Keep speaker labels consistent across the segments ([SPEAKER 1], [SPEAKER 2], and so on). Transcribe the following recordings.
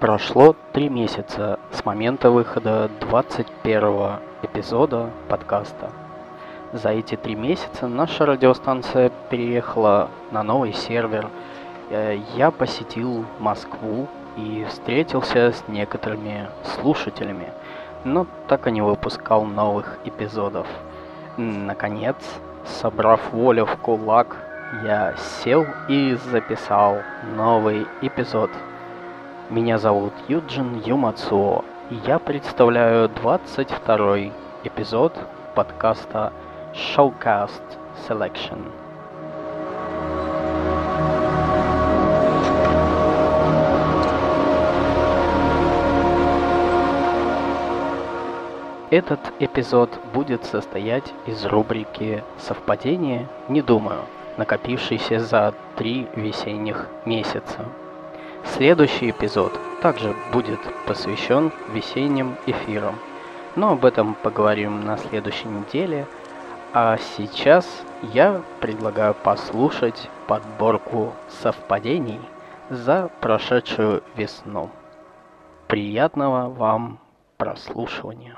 [SPEAKER 1] Прошло три месяца с момента выхода 21 эпизода подкаста. За эти три месяца наша радиостанция переехала на новый сервер. Э, я посетил Москву и встретился с некоторыми слушателями, но так и не выпускал новых эпизодов. Наконец, собрав волю в кулак, я сел и записал новый эпизод – меня зовут Юджин Юмацуо, и я представляю 22 эпизод подкаста Showcast Selection. Этот эпизод будет состоять из рубрики «Совпадение? Не думаю», накопившейся за три весенних месяца. Следующий эпизод также будет посвящен весенним эфирам, но об этом поговорим на следующей неделе. А сейчас я предлагаю послушать подборку совпадений за прошедшую весну. Приятного вам прослушивания.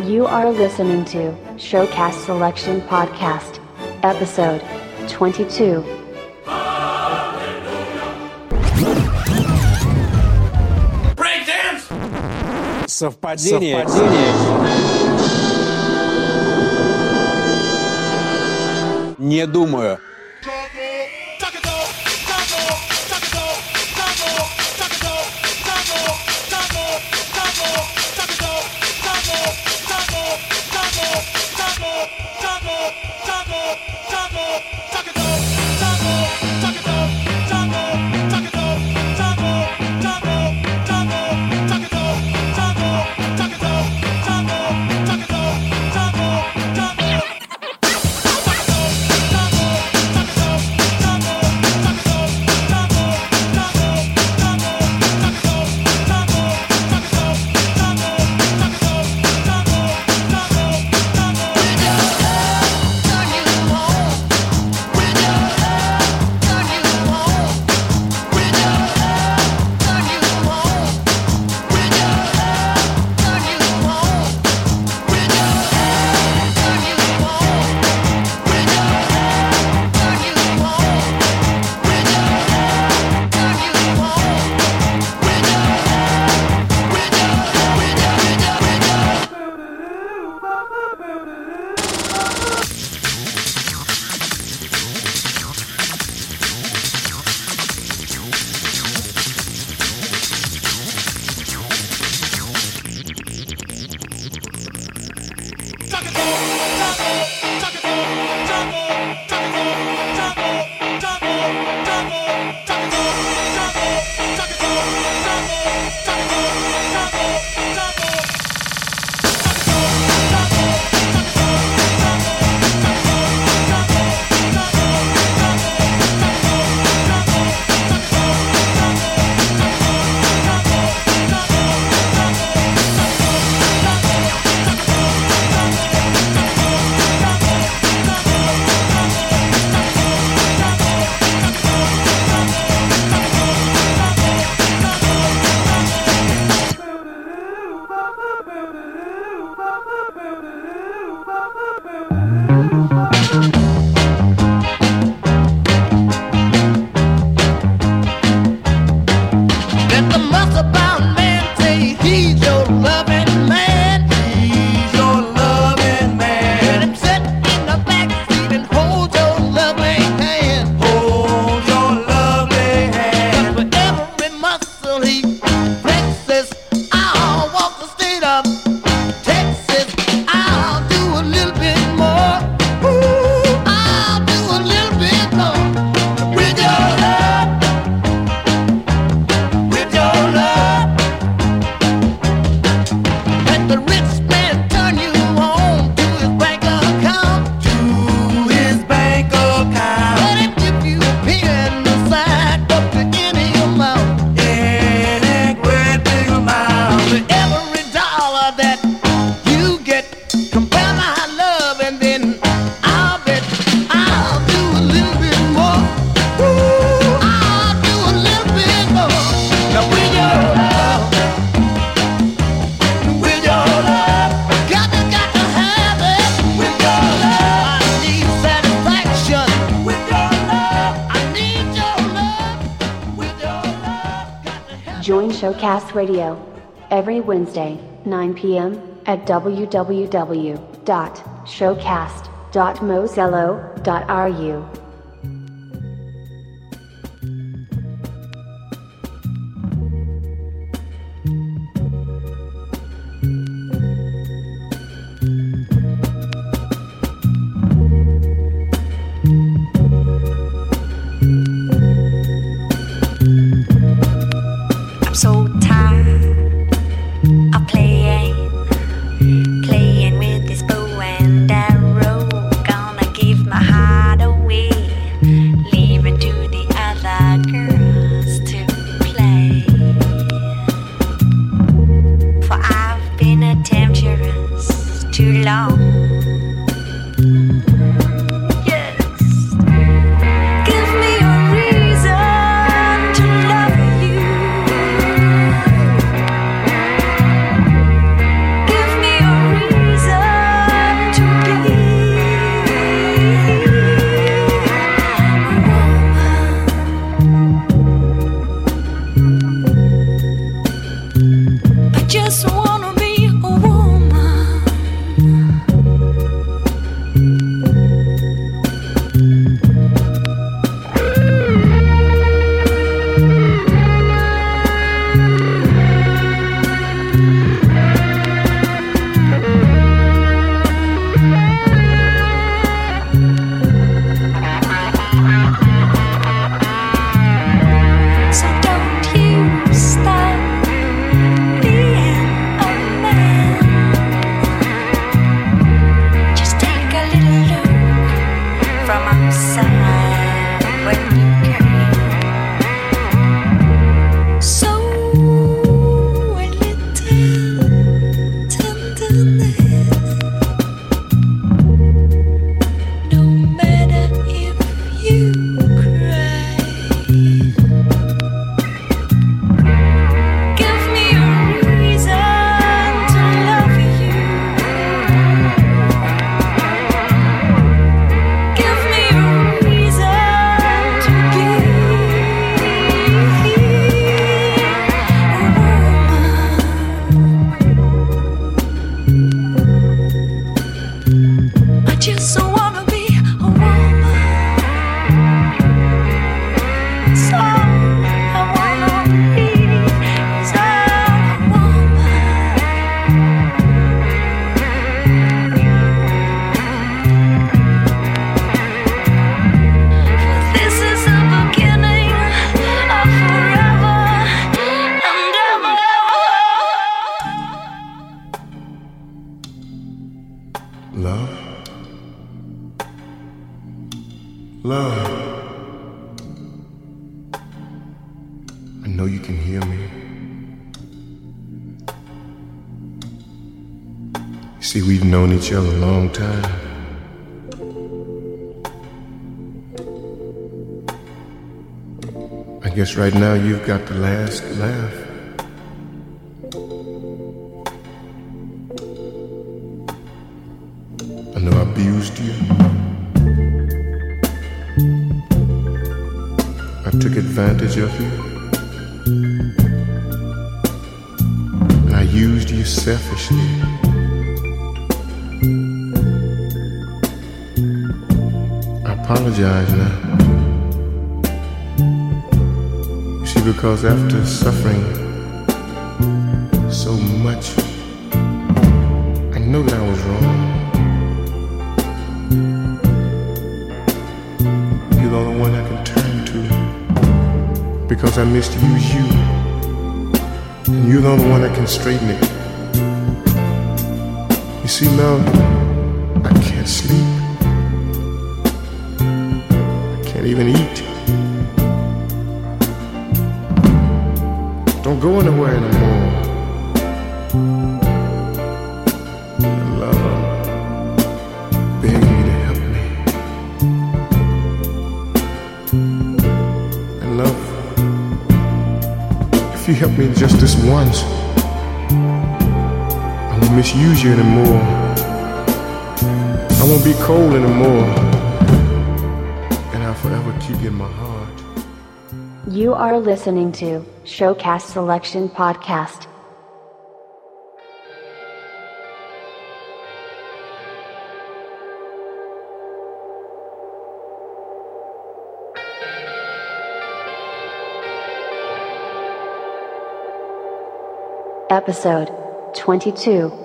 [SPEAKER 2] You are listening to Showcast Selection Podcast, episode 22.
[SPEAKER 3] Совпадение. Совпадение. Не думаю.
[SPEAKER 2] www.showcast.mozello.ru.
[SPEAKER 4] Love. I
[SPEAKER 5] know you can hear me. You see, we've known each other a long time. I guess right now you've got the last laugh. suffering. help me just this once. I won't misuse you anymore. I won't be cold anymore. And I'll forever keep you in my heart.
[SPEAKER 6] You are listening to Showcast Selection Podcast. Episode 22.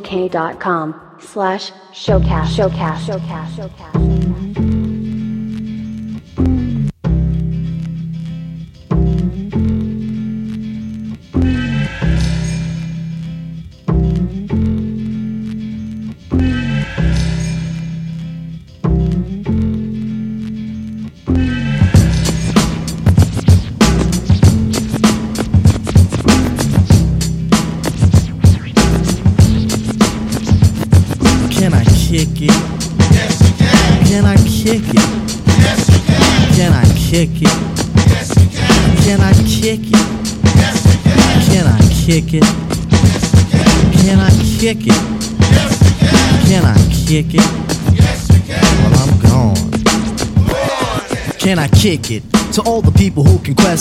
[SPEAKER 2] vk.com slash showcast. Showcast. Showcast. Showcast.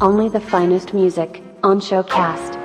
[SPEAKER 7] Only the finest music on Showcast.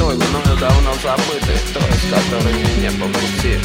[SPEAKER 8] той, мною давно забытый, той, с которой мне не по пути.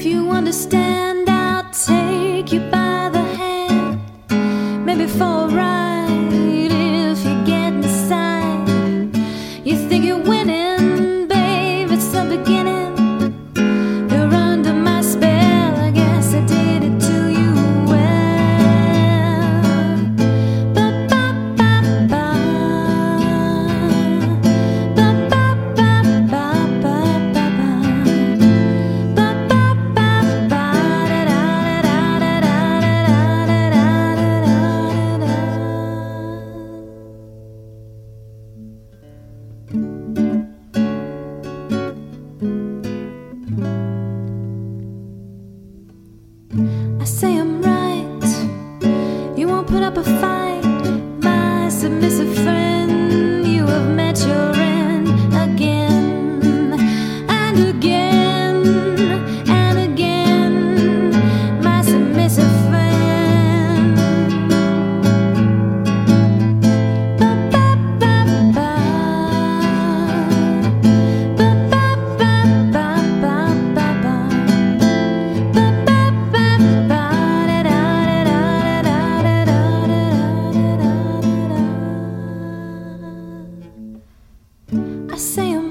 [SPEAKER 9] If you understand, I'll take you
[SPEAKER 10] back. see
[SPEAKER 9] him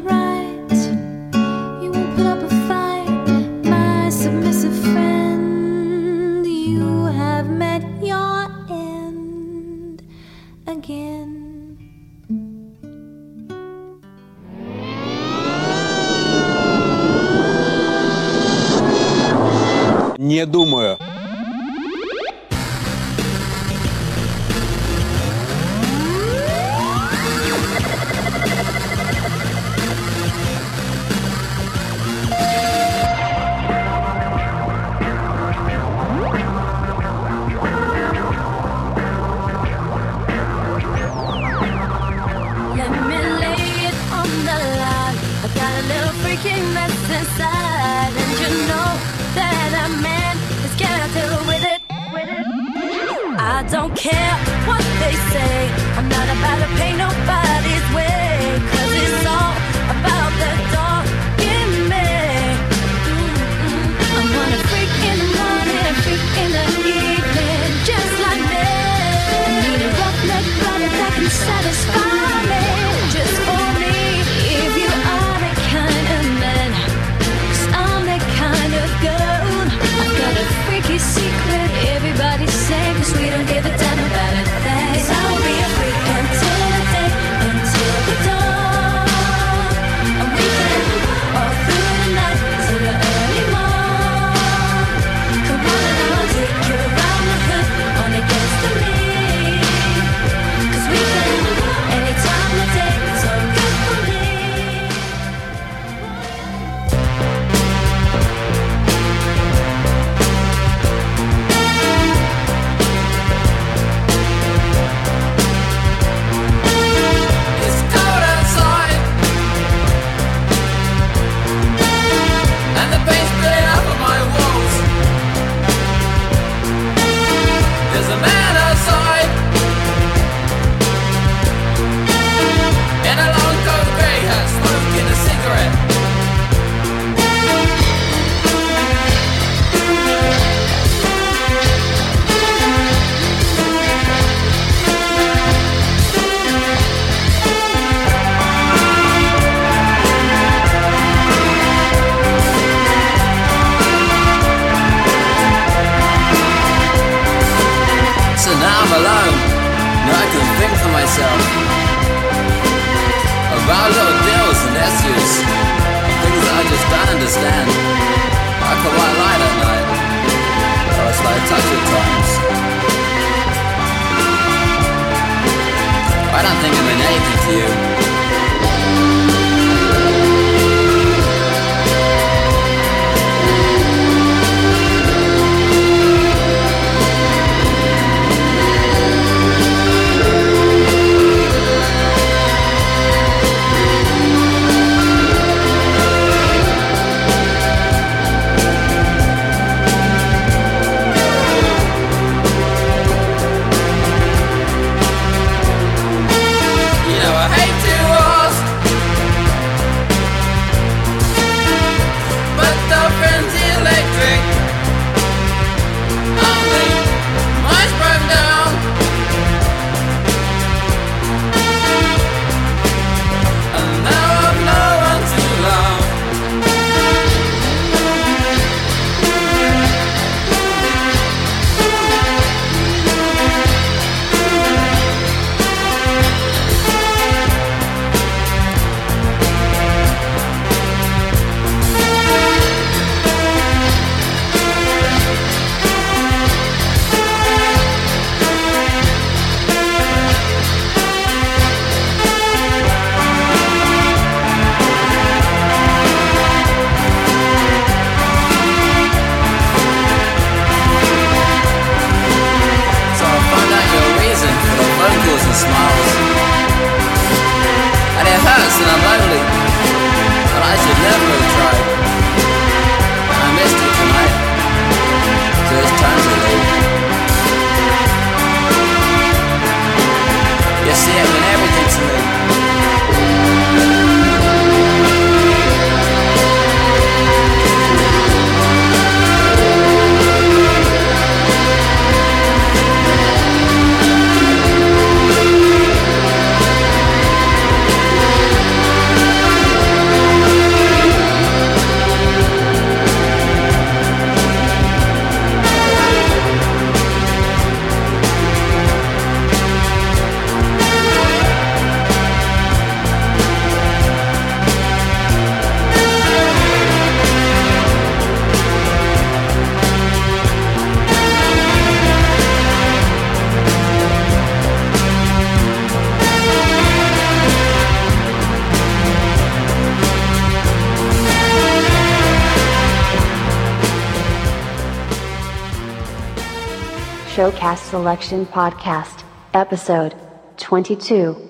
[SPEAKER 9] Selection Podcast, Episode 22.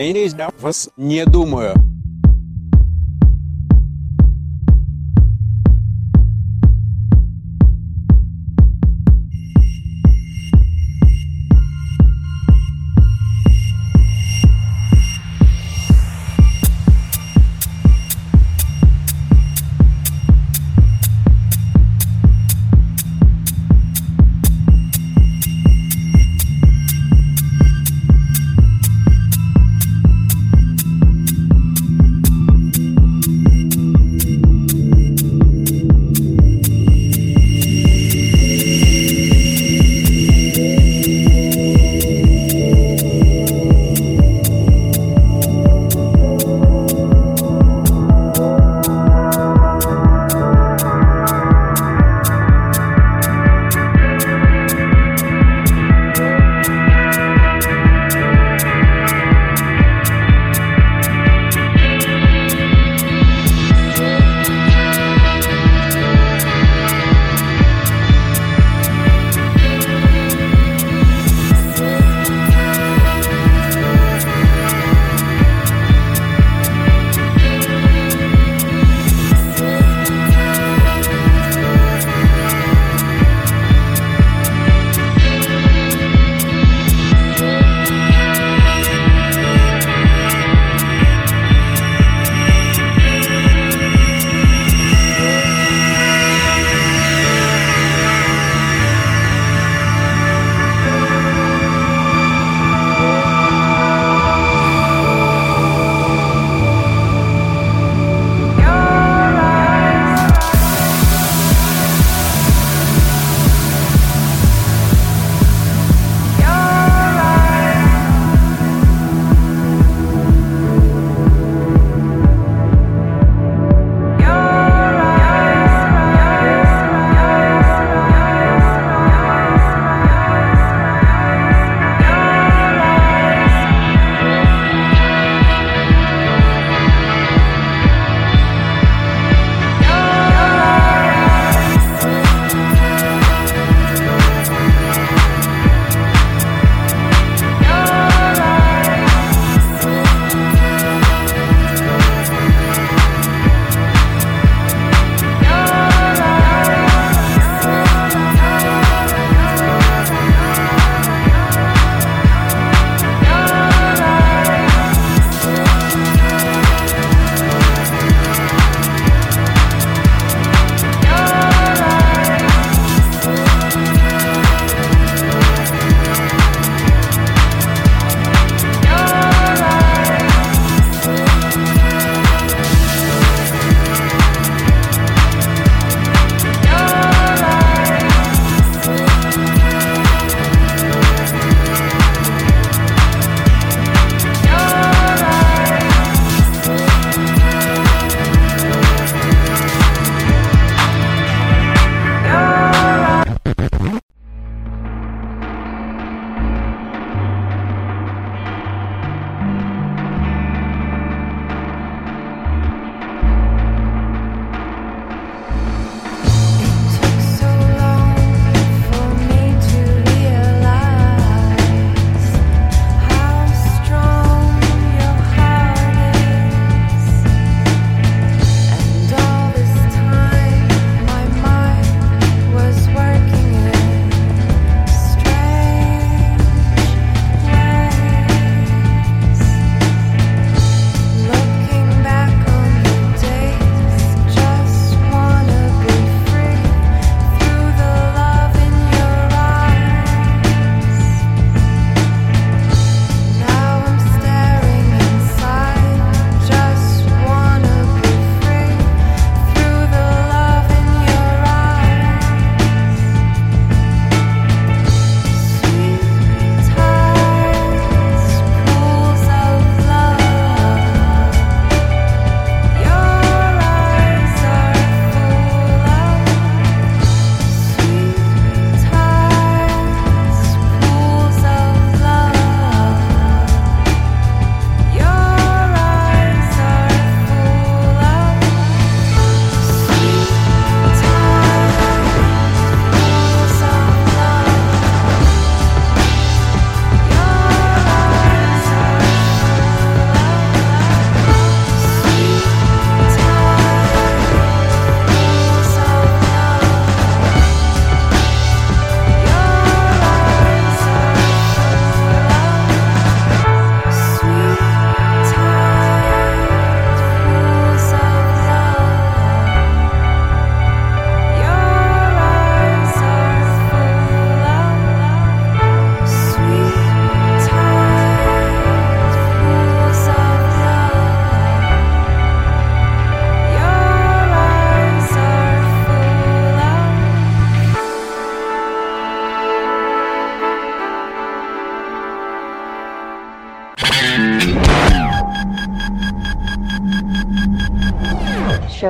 [SPEAKER 11] Я вас не думаю.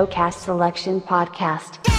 [SPEAKER 12] Showcast Selection Podcast.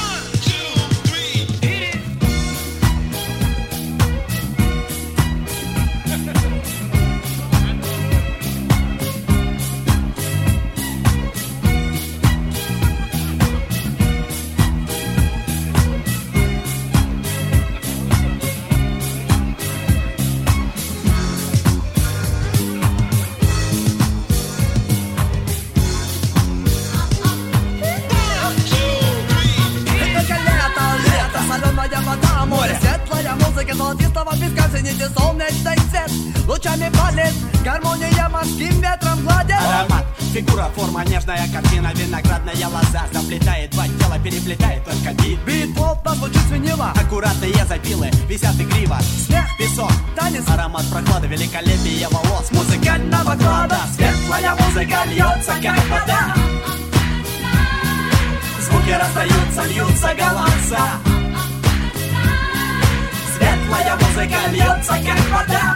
[SPEAKER 13] Светлая музыка
[SPEAKER 14] льется, как вода.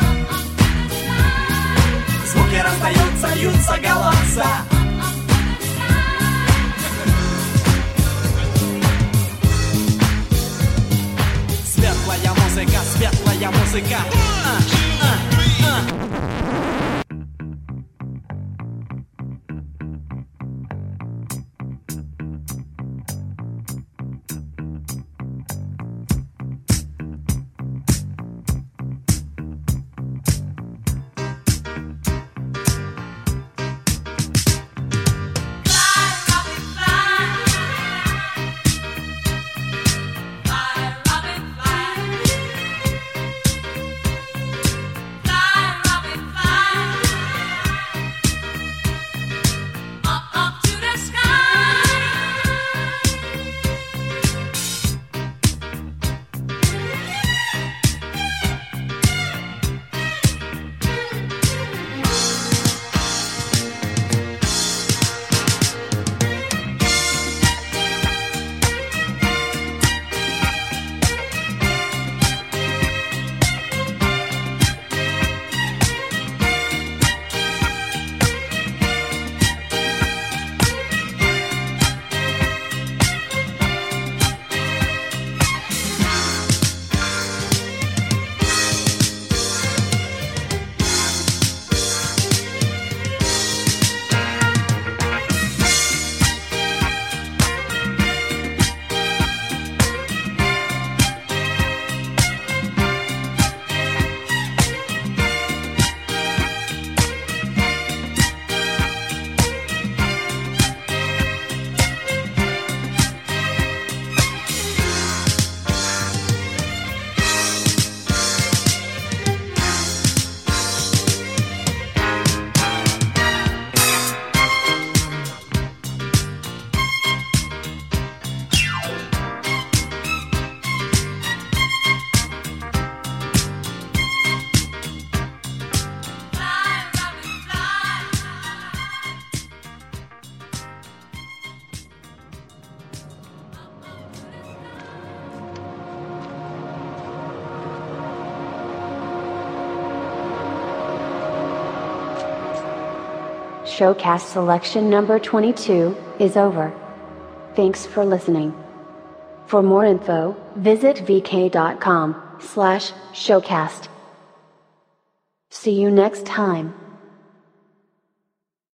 [SPEAKER 14] Звуки раздаются, льются голоса. Светлая музыка, светлая музыка
[SPEAKER 12] Showcast selection number 22 is over. Thanks for listening. For more info, visit vk.com slash showcast. See you next time.